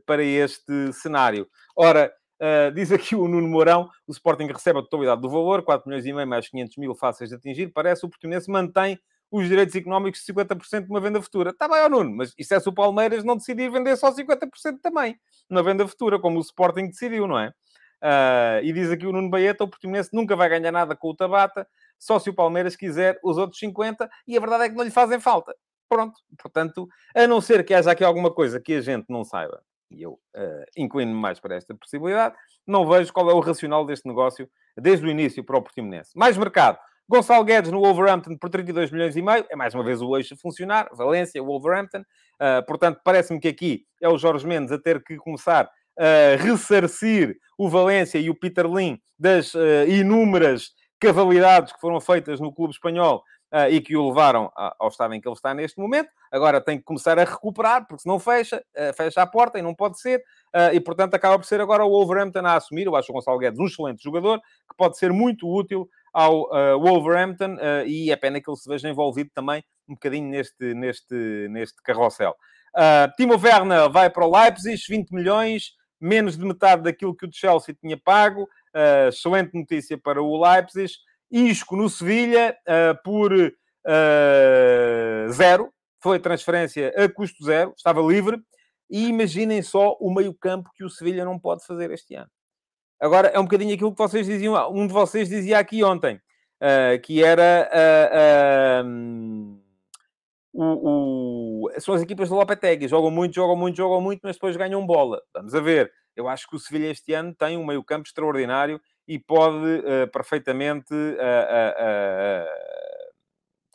para este cenário. Ora, Uh, <laughs> diz aqui o Nuno Mourão, o Sporting recebe a totalidade do valor, 4 milhões e meio mais 500 mil fáceis de atingir. Parece o Portimonense mantém os direitos económicos de 50% de uma venda futura. Está bem, ó Nuno, mas isso é se o Palmeiras não decidir vender só 50% também, na venda futura, como o Sporting decidiu, não é? Uh, e diz aqui o Nuno Baeta, o Portimonense nunca vai ganhar nada com o Tabata, só se o Palmeiras quiser os outros 50, e a verdade é que não lhe fazem falta. Pronto, portanto, a não ser que haja aqui alguma coisa que a gente não saiba, e eu uh, inclino-me mais para esta possibilidade, não vejo qual é o racional deste negócio desde o início para o Portimonense. Mais mercado. Gonçalo Guedes no Wolverhampton por 32 milhões e meio. É mais uma vez o eixo a funcionar. Valência, Wolverhampton. Uh, portanto, parece-me que aqui é o Jorge Mendes a ter que começar a ressarcir o Valência e o Peter Lim das uh, inúmeras cavalidades que foram feitas no clube espanhol uh, e que o levaram ao estado em que ele está neste momento. Agora tem que começar a recuperar, porque se não fecha, uh, fecha a porta e não pode ser. Uh, e, portanto, acaba por ser agora o Wolverhampton a assumir. Eu acho o Gonçalo Guedes um excelente jogador, que pode ser muito útil ao Wolverhampton e é pena que ele se veja envolvido também um bocadinho neste, neste, neste carrossel. Timo Werner vai para o Leipzig, 20 milhões, menos de metade daquilo que o Chelsea tinha pago. excelente notícia para o Leipzig. Isco no Sevilha uh, por uh, zero. Foi transferência a custo zero, estava livre. E imaginem só o meio-campo que o Sevilha não pode fazer este ano. Agora, é um bocadinho aquilo que vocês diziam, um de vocês dizia aqui ontem, uh, que era um, o, o, são as equipas do Lopetegui. Jogam muito, jogam muito, jogam muito, mas depois ganham bola. Vamos a ver. Eu acho que o Sevilha este ano tem um meio-campo extraordinário e pode uh, perfeitamente uh,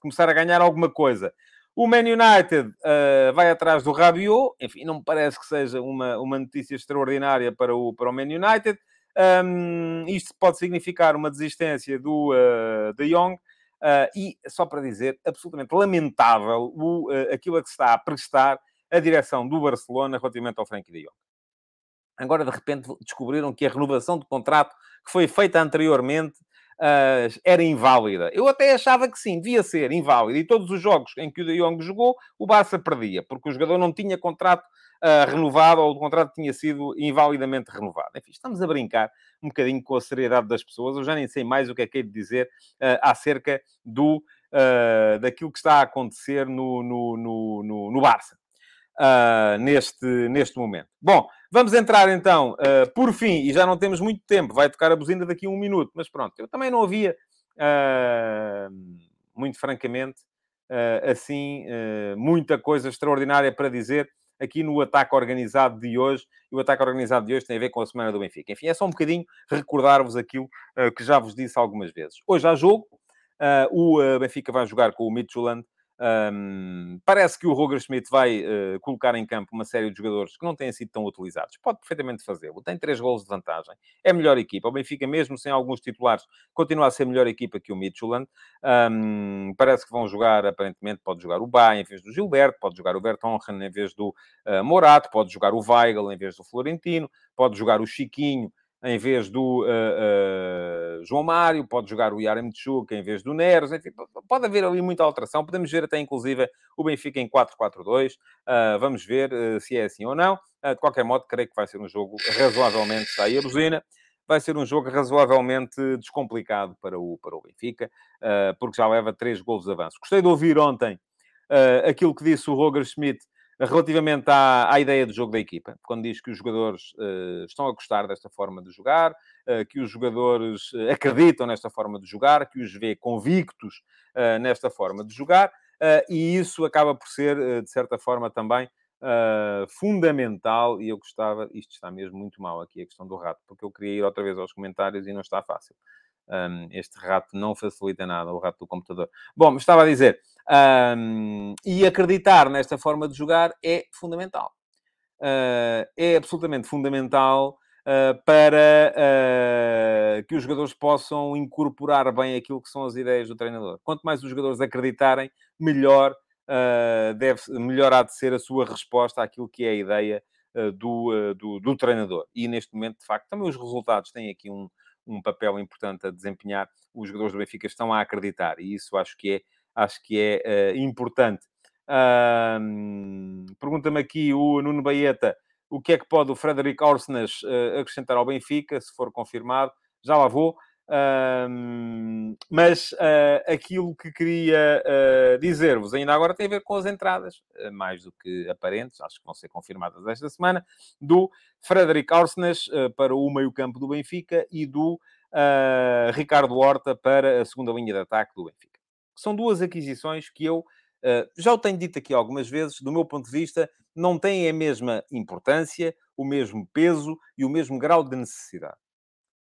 começar a ganhar alguma coisa. O Man United uh, vai atrás do Rabiot. Enfim, não me parece que seja uma, uma notícia extraordinária para o, para o Man United. Um, isto pode significar uma desistência do uh, De Jong. Uh, e, só para dizer, absolutamente lamentável o, uh, aquilo a que se está a prestar a direção do Barcelona relativamente ao Frankie De Jong. Agora, de repente, descobriram que a renovação de contrato que foi feita anteriormente uh, era inválida. Eu até achava que sim, devia ser inválida. E todos os jogos em que o De Jong jogou, o Barça perdia, porque o jogador não tinha contrato uh, renovado ou o contrato tinha sido invalidamente renovado. Enfim, estamos a brincar um bocadinho com a seriedade das pessoas. Eu já nem sei mais o que é que é de dizer uh, acerca do, daquilo que está a acontecer no, no, no, no, no Barça. Uh, neste, neste momento. Bom, vamos entrar então, uh, por fim, e já não temos muito tempo, vai tocar a buzina daqui a um minuto, mas pronto, eu também não havia, uh, muito francamente, assim, muita coisa extraordinária para dizer aqui no ataque organizado de hoje, e o ataque organizado de hoje tem a ver com a semana do Benfica. Enfim, é só um bocadinho recordar-vos aquilo que já vos disse algumas vezes. Hoje há jogo, o Benfica vai jogar com o Midtjylland, um, parece que o Roger Schmidt vai uh, colocar em campo uma série de jogadores que não têm sido tão utilizados. Pode perfeitamente fazê-lo. Tem três golos de vantagem. É melhor equipa. O Benfica, mesmo sem alguns titulares, continua a ser melhor equipa que o Midtjylland. Um, parece que vão jogar, aparentemente, pode jogar o Bá em vez do Gilberto, pode jogar o Bertongen em vez do uh, Morato, pode jogar o Weigl em vez do Florentino, pode jogar o Chiquinho em vez do uh, uh, João Mário, pode jogar o Yaremchuk em vez do Neres, enfim, pode haver ali muita alteração. Podemos ver até, inclusive, o Benfica em 4-4-2. Uh, ah, vamos ver se é assim ou não. de qualquer modo, creio que vai ser um jogo razoavelmente... Está aí a buzina. Vai ser um jogo razoavelmente descomplicado para o, para o Benfica, porque já leva três golos de avanço. Gostei de ouvir ontem aquilo que disse o Roger Schmidt relativamente à, à, ideia do jogo da equipa, quando diz que os jogadores uh, estão a gostar desta forma de jogar, uh, que os jogadores uh, acreditam nesta forma de jogar, que os vê convictos nesta forma de jogar, e isso acaba por ser, de certa forma, também fundamental. E eu gostava, isto está mesmo muito mal aqui, a questão do rato, porque eu queria ir outra vez aos comentários e não está fácil. Um, este rato não facilita nada, o rato do computador. Bom, estava a dizer, um, e acreditar nesta forma de jogar é fundamental. Uh, é absolutamente fundamental uh, para uh, que os jogadores possam incorporar bem aquilo que são as ideias do treinador. Quanto mais os jogadores acreditarem, melhor, deve, melhor há de ser a sua resposta àquilo que é a ideia do, do, do, treinador. E neste momento, de facto, também os resultados têm aqui um, um papel importante a desempenhar. Os jogadores do Benfica estão a acreditar e isso acho que é, acho que é importante. Pergunta-me aqui o Nuno Baeta o que é que pode o Frederic Orsnes uh, acrescentar ao Benfica, se for confirmado. Já lá vou. Um, mas uh, aquilo que queria uh, dizer-vos ainda agora tem a ver com as entradas, uh, mais do que aparentes, acho que vão ser confirmadas esta semana, do Frederic Orsnes para o meio-campo do Benfica e do Ricardo Horta para a segunda linha de ataque do Benfica. São duas aquisições que eu já o tenho dito aqui algumas vezes, do meu ponto de vista, não têm a mesma importância, o mesmo peso e o mesmo grau de necessidade.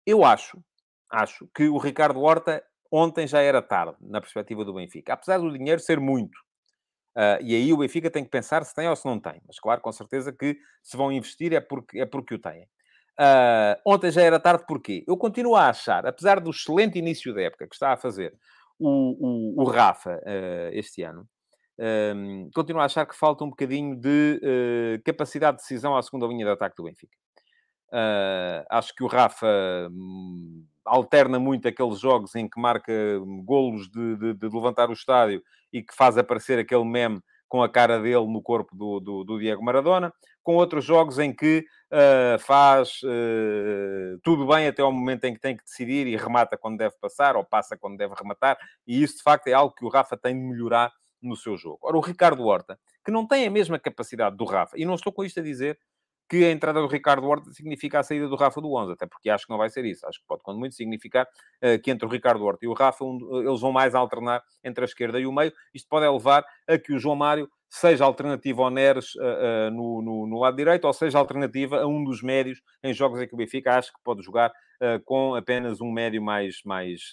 Eu acho, acho que o Ricardo Horta ontem já era tarde, na perspectiva do Benfica. Apesar do dinheiro ser muito. Uh, e aí o Benfica tem que pensar se tem ou se não tem. Mas claro, com certeza que se vão investir é porque, é porque o têm. Uh, ontem já era tarde porquê? Eu continuo a achar, apesar do excelente início da época que está a fazer o, o, o Rafa uh, este ano, continuo a achar que falta um bocadinho de uh, capacidade de decisão à segunda linha de ataque do Benfica. Acho que o Rafa um, alterna muito aqueles jogos em que marca golos de, de, de, levantar o estádio e que faz aparecer aquele meme com a cara dele no corpo do, do, do Diego Maradona, com outros jogos em que uh, faz uh, tudo bem até ao momento em que tem que decidir e remata quando deve passar ou passa quando deve rematar, e isso de facto é algo que o Rafa tem de melhorar no seu jogo. Ora, o Ricardo Horta, que não tem a mesma capacidade do Rafa, e não estou com isto a dizer que a entrada do Ricardo Horta significa a saída do Rafa do 11, até porque acho que não vai ser isso. Acho que pode, quando muito, significar uh, que entre o Ricardo Horta e o Rafa, um, eles vão mais alternar entre a esquerda e o meio. Isto pode levar a que o João Mário seja alternativa ao Neres uh, uh, no, no, no, lado direito, ou seja alternativa a um dos médios em jogos em que o Benfica acho que pode jogar com apenas um médio mais, mais,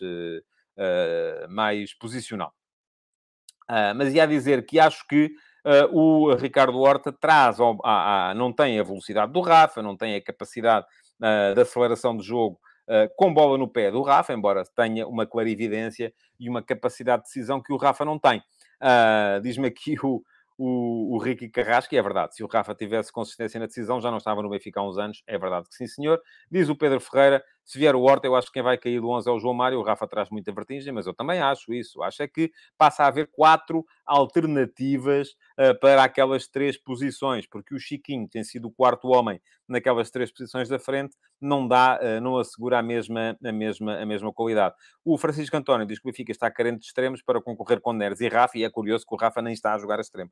mais posicional. Uh, mas ia dizer que acho que o Ricardo Horta traz, ao, não tem a velocidade do Rafa, não tem a capacidade uh, de aceleração de jogo com bola no pé do Rafa, embora tenha uma clarividência e uma capacidade de decisão que o Rafa não tem. Diz-me aqui o, o, o Ricky Carrasco, e é verdade, se o Rafa tivesse consistência na decisão, já não estava no Benfica há uns anos, é verdade que sim, senhor. Diz o Pedro Ferreira, se vier o Horta, eu acho que quem vai cair do 11 é o João Mário, o Rafa traz muita vertigem, mas eu também acho isso. Acho é que passa a haver quatro alternativas uh, para aquelas três posições, porque o Chiquinho tem sido o quarto homem naquelas três posições da frente, não dá, uh, não assegura a mesma, a, mesma, a mesma qualidade. O Francisco António diz que o Benfica está carente de extremos para concorrer com Neres e Rafa, e é curioso que o Rafa nem está a jogar extremo.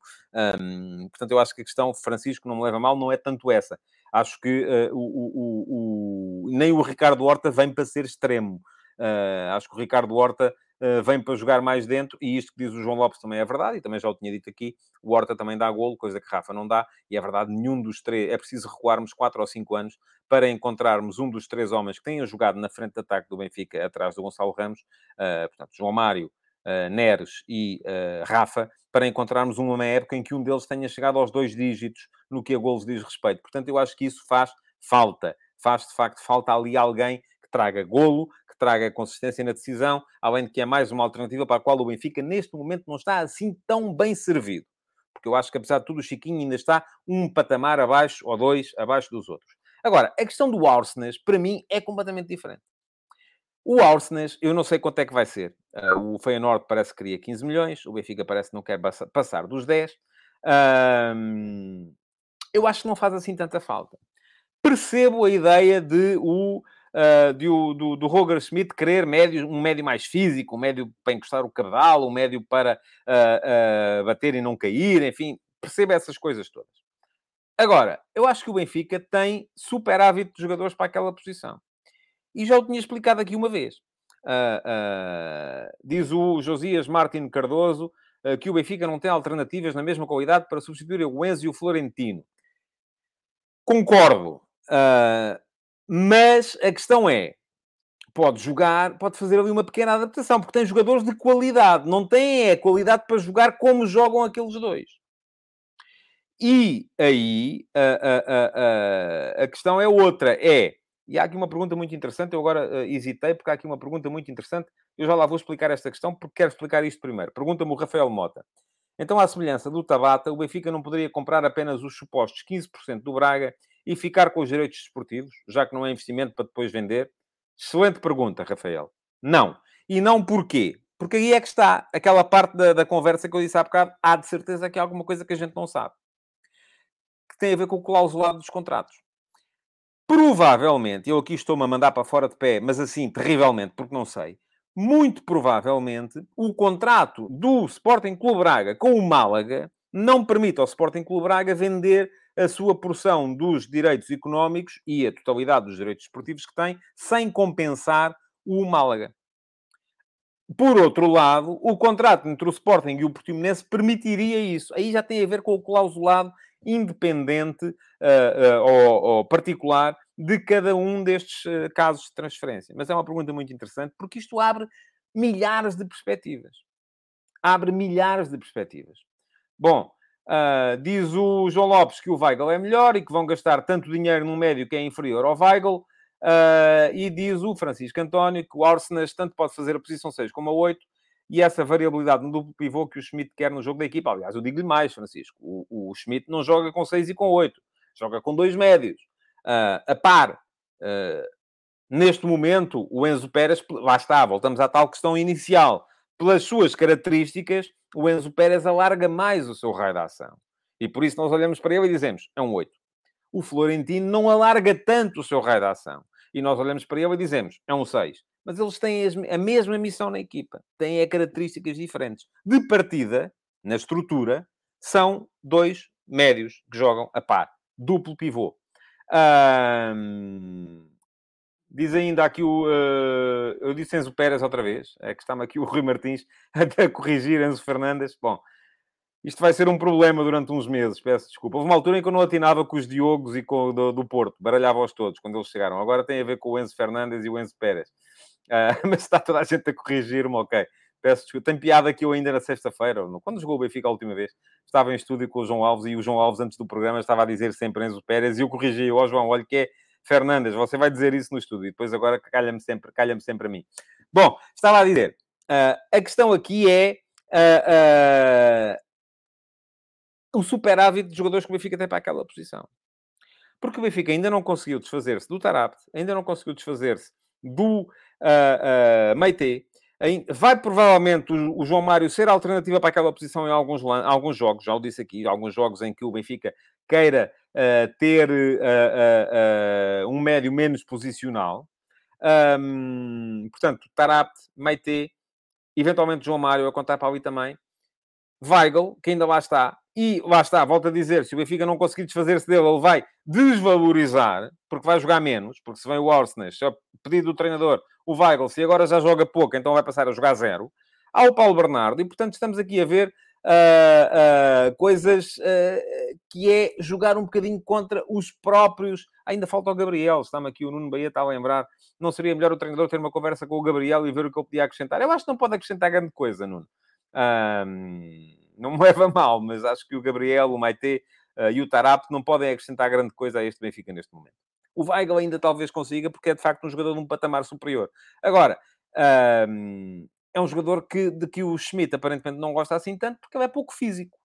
Um, portanto, eu acho que a questão, Francisco, não me leva mal, não é tanto essa. Acho que uh, o, o, o, nem o Ricardo Horta vem para ser extremo. Uh, acho que o Ricardo Horta uh, vem para jogar mais dentro, e isto que diz o João Lopes também é verdade, e também já o tinha dito aqui, o Horta também dá golo, coisa que Rafa não dá, e é verdade, nenhum dos três, é preciso recuarmos 4 ou 5 anos para encontrarmos um dos três homens que tenham jogado na frente de ataque do Benfica, atrás do Gonçalo Ramos, uh, portanto, João Mário, Neres e Rafa, para encontrarmos uma época em que um deles tenha chegado aos dois dígitos no que a golos diz respeito. Portanto, eu acho que isso faz falta. Faz, de facto, falta ali alguém que traga golo, que traga consistência na decisão, além de que é mais uma alternativa para a qual o Benfica, neste momento, não está assim tão bem servido. Porque eu acho que, apesar de tudo, o Chiquinho ainda está um patamar abaixo, ou dois, abaixo dos outros. Agora, a questão do Arsenal, para mim, é completamente diferente. O Arsenal, eu não sei quanto é que vai ser. Uh, o Feyenoord parece que queria 15 milhões, o Benfica parece que não quer passar dos 10. Uh, eu acho que não faz assim tanta falta. Percebo a ideia de o, uh, de o do, do Roger Schmidt querer médio, um médio mais físico, um médio para encostar o cabedal, um médio para ah, bater e não cair, enfim, percebo essas coisas todas. Agora, eu acho que o Benfica tem super hábito de jogadores para aquela posição. E já o tinha explicado aqui uma vez. Uh, uh, diz o Josias Martins Cardoso uh, que o Benfica não tem alternativas na mesma qualidade para substituir o Enzo e o Florentino. Concordo. mas a questão é, pode jogar, pode fazer ali uma pequena adaptação, porque tem jogadores de qualidade. Não tem é qualidade para jogar como jogam aqueles dois. E aí, a, a, a, a questão é outra. É, E há aqui uma pergunta muito interessante. Eu agora uh, hesitei, porque há aqui uma pergunta muito interessante. Eu já lá vou explicar esta questão, porque quero explicar isto primeiro. Pergunta-me o Rafael Mota. Então, à semelhança do Tabata, o Benfica não poderia comprar apenas os supostos 15% do Braga e ficar com os direitos desportivos, já que não é investimento para depois vender? Excelente pergunta, Rafael. Não. E não porquê? Porque aí é que está aquela parte da, da conversa que eu disse há bocado. Há de certeza que há alguma coisa que a gente não sabe. Que tem a ver com o clausulado dos contratos. Provavelmente, eu aqui estou-me a mandar para fora de pé, mas assim, terrivelmente, porque não sei. Muito provavelmente, o contrato do Sporting Clube Braga com o Málaga não permite ao Sporting Clube Braga vender a sua porção dos direitos económicos e a totalidade dos direitos esportivos que tem, sem compensar o Málaga. Por outro lado, o contrato entre o Sporting e o Portimonense permitiria isso. Aí já tem a ver com o clausulado independente uh, uh, ou, ou, particular de cada um destes uh, casos de transferência. Mas é uma pergunta muito interessante porque isto abre milhares de perspectivas. Abre milhares de perspectivas. Bom, diz o João Lopes que o Weigl é melhor e que vão gastar tanto dinheiro num médio que é inferior ao Weigl. Uh, e diz o Francisco António que o Arsenal tanto pode fazer a posição 6 como a 8 e essa variabilidade no duplo pivô que o Schmidt quer no jogo da equipa. Aliás, eu digo-lhe mais, Francisco, o, o, Schmidt não joga com 6 e com 8, joga com dois médios. Uh, a par, uh, neste momento, o Enzo Pérez, lá está, voltamos à tal questão inicial. Pelas suas características, o Enzo Pérez alarga mais o seu raio de ação. E por isso nós olhamos para ele e dizemos, é um 8 o Florentino não alarga tanto o seu raio de ação. E nós olhamos para ele e dizemos, é um 6. Mas eles têm a mesma missão na equipa. Têm é características diferentes. De partida, na estrutura, são dois médios que jogam a par. Duplo pivô. Diz ainda aqui o. Uh, eu disse Enzo Pérez outra vez. É que está-me aqui o Rui Martins <laughs> a corrigir Enzo Fernandes. Bom, isto vai ser um problema durante uns meses, peço desculpa. Houve uma altura em que eu não atinava com os Diogos e com o do, do Porto, baralhava-os todos quando eles chegaram. Agora tem a ver com o Enzo Fernandes e o Enzo Pérez. Uh, <laughs> mas está toda a gente a corrigir-me, ok. Peço desculpa. Tem piada que eu ainda na sexta-feira, quando jogou o Benfica a última vez, estava em estúdio com o João Alves e o João Alves, antes do programa, estava a dizer sempre Enzo Pérez e eu corrigi, ó João, olha que é Fernandes, você vai dizer isso no estúdio e depois agora calha-me sempre, calha-me sempre a mim. Bom, estava a dizer, uh, a questão aqui é. Uh, o superávit de jogadores que o Benfica tem para aquela posição. Porque o Benfica ainda não conseguiu desfazer-se do Tarapte, ainda não conseguiu desfazer-se do uh, uh, Meite. Vai provavelmente o, João Mário ser alternativa para aquela posição em alguns, alguns jogos, já o disse aqui, alguns jogos em que o Benfica queira uh, ter um médio menos posicional. Um, portanto, Tarapte, Meite, eventualmente João Mário a contar para ali também. Weigl, que ainda lá está, e lá está, volto a dizer, se o Benfica não conseguir desfazer-se dele, ele vai desvalorizar, porque vai jogar menos, porque se vem o se é pedido do treinador, o Weigl, se agora já joga pouco, então vai passar a jogar zero. Há o Paulo Bernardo, e portanto estamos aqui a ver uh, uh, coisas uh, que é jogar um bocadinho contra os próprios. Ainda falta o Gabriel, está-me aqui o Nuno Bahia, está a lembrar. Não seria melhor o treinador ter uma conversa com o Gabriel e ver o que ele podia acrescentar? Eu acho que não pode acrescentar grande coisa, Nuno. Não me <laughs> leva mal, mas acho que o Gabriel, o Maite e o Tarap não podem acrescentar grande coisa a este Benfica neste momento. O Weigl ainda talvez consiga, porque é de facto um jogador de um patamar superior. Agora, um, é um jogador que, de que o Schmidt aparentemente não gosta assim tanto, porque ele é pouco físico.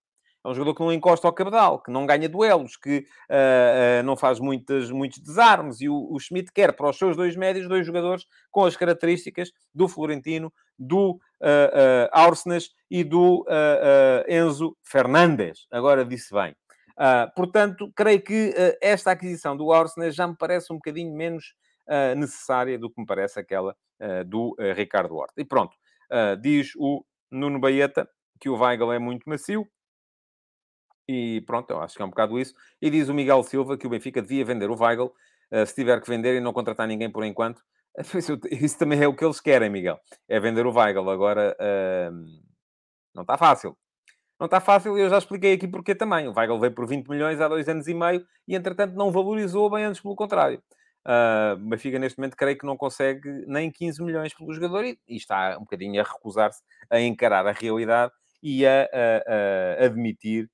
É um jogador que não encosta ao cabedal, que não ganha duelos, que uh, uh, não faz muitas, muitos desarmes. E o, o, Schmidt quer para os seus dois médios dois jogadores com as características do Florentino, do uh, uh, e do Enzo Fernandes. Agora disse bem. Portanto, creio que esta aquisição do Arsenal já me parece um bocadinho menos necessária do que me parece aquela do Ricardo Horta. E pronto, diz o Nuno Baeta que o Weigl é muito macio, e pronto, eu acho que é um bocado isso. E diz o Miguel Silva que o Benfica devia vender o Weigl, uh, se tiver que vender e não contratar ninguém por enquanto. <laughs> Isso também é o que eles querem, Miguel. É vender o Weigl. Agora, uh, não está fácil. Não está fácil e eu já expliquei aqui porque também. O Weigl veio por 20 milhões há dois anos e meio e, entretanto, não valorizou bem antes, pelo contrário. Uh, Benfica, neste momento, creio que não consegue nem 15 milhões pelo jogador e, e está um bocadinho a recusar-se a encarar a realidade e a, a, a admitir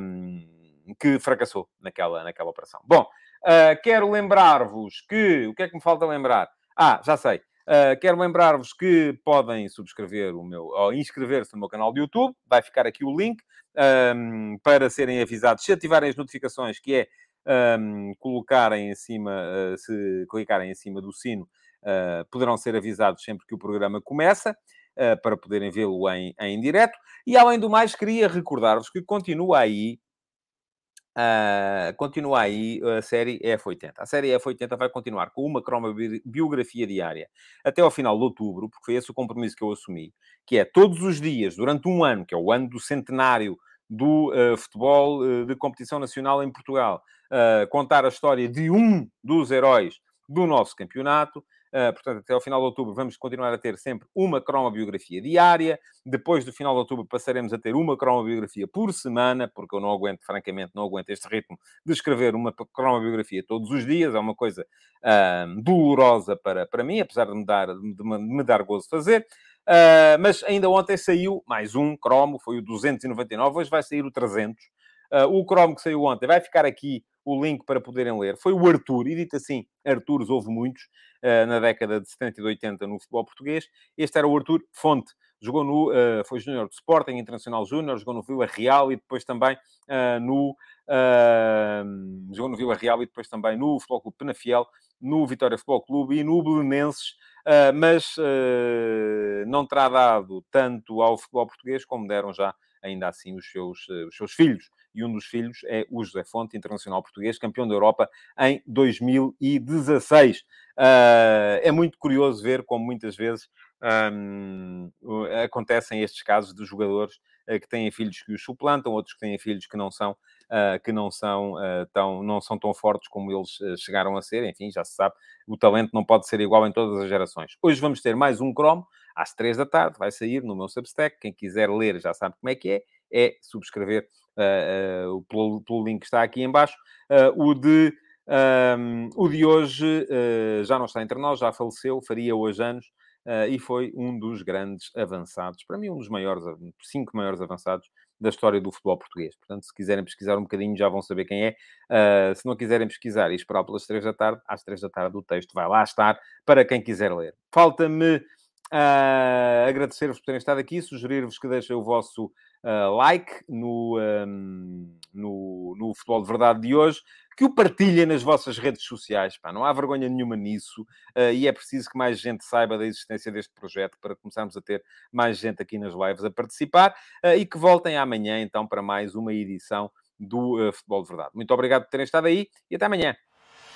um, que fracassou naquela, naquela operação. Bom, Uh, quero lembrar-vos que... O que é que me falta lembrar? Ah, já sei. Uh, quero lembrar-vos que podem subscrever o meu... ou inscrever-se no meu canal de YouTube. Vai ficar aqui o link um, para serem avisados. Se ativarem as notificações, que é um, colocarem em cima... Uh, se clicarem em cima do sino, uh, poderão ser avisados sempre que o programa começa. para poderem vê-lo em, em direto. E, além do mais, queria recordar-vos que continua aí Uh, continua aí a série F80. A série F80 vai continuar com uma croma biografia diária até ao final de outubro, porque foi esse o compromisso que eu assumi, que é todos os dias, durante um ano, que é o ano do centenário do uh, futebol uh, de competição nacional em Portugal, contar a história de um dos heróis do nosso campeonato. Uh, portanto, até ao final de outubro vamos continuar a ter sempre uma cromobiografia diária. Depois do final de outubro passaremos a ter uma cromobiografia por semana, porque eu não aguento, francamente, não aguento este ritmo de escrever uma cromobiografia todos os dias. É uma coisa uh, dolorosa para, para mim, apesar de me dar, de me dar gozo fazer. Uh, mas ainda ontem saiu mais um cromo, foi o 299, hoje vai sair o 300. o cromo que saiu ontem vai ficar aqui o link para poderem ler. Foi o Arthur, e dito assim, Arturos houve muitos uh, na década de 70 e de 80 no futebol português. Este era o Arthur Fonte. Jogou no, uh, foi júnior de Sporting, Internacional Júnior, jogou no Vila Real e depois também uh, no... jogou no Vila Real e depois também no Futebol Clube Penafiel, no Vitória Futebol Clube e no Belenenses. mas não terá dado tanto ao futebol português como deram já ainda assim os seus, os seus filhos e um dos filhos é o José Fonte, internacional português, campeão da Europa em 2016. Uh, ah, é muito curioso ver como muitas vezes um, acontecem estes casos de jogadores uh, que têm filhos que os suplantam, outros que têm filhos que não são Uh, que não são, uh, tão, não são tão fortes como eles uh, chegaram a ser. Enfim, já se sabe, o talento não pode ser igual em todas as gerações. Hoje vamos ter mais um cromo, às três da tarde, vai sair no meu Substack. Quem quiser ler já sabe como é que é, é subscrever uh, pelo, pelo, link que está aqui em baixo. o, de, um, o de hoje já não está entre nós, já faleceu, faria hoje anos. Uh, e foi um dos grandes avançados, para mim, um dos maiores, cinco maiores avançados da história do futebol português. Portanto, se quiserem pesquisar um bocadinho, já vão saber quem é. Uh, se não quiserem pesquisar e esperar pelas três da tarde, às três da tarde o texto vai lá estar para quem quiser ler. Falta-me uh, agradecer-vos por terem estado aqui, sugerir-vos que deixem o vosso uh, like no, um, no, no Futebol de Verdade de hoje, que o partilhem nas vossas redes sociais. Pá, não há vergonha nenhuma nisso uh, e é preciso que mais gente saiba da existência deste projeto para começarmos a ter mais gente aqui nas lives a participar e que voltem amanhã então para mais uma edição do Futebol de Verdade. Muito obrigado por terem estado aí e até amanhã.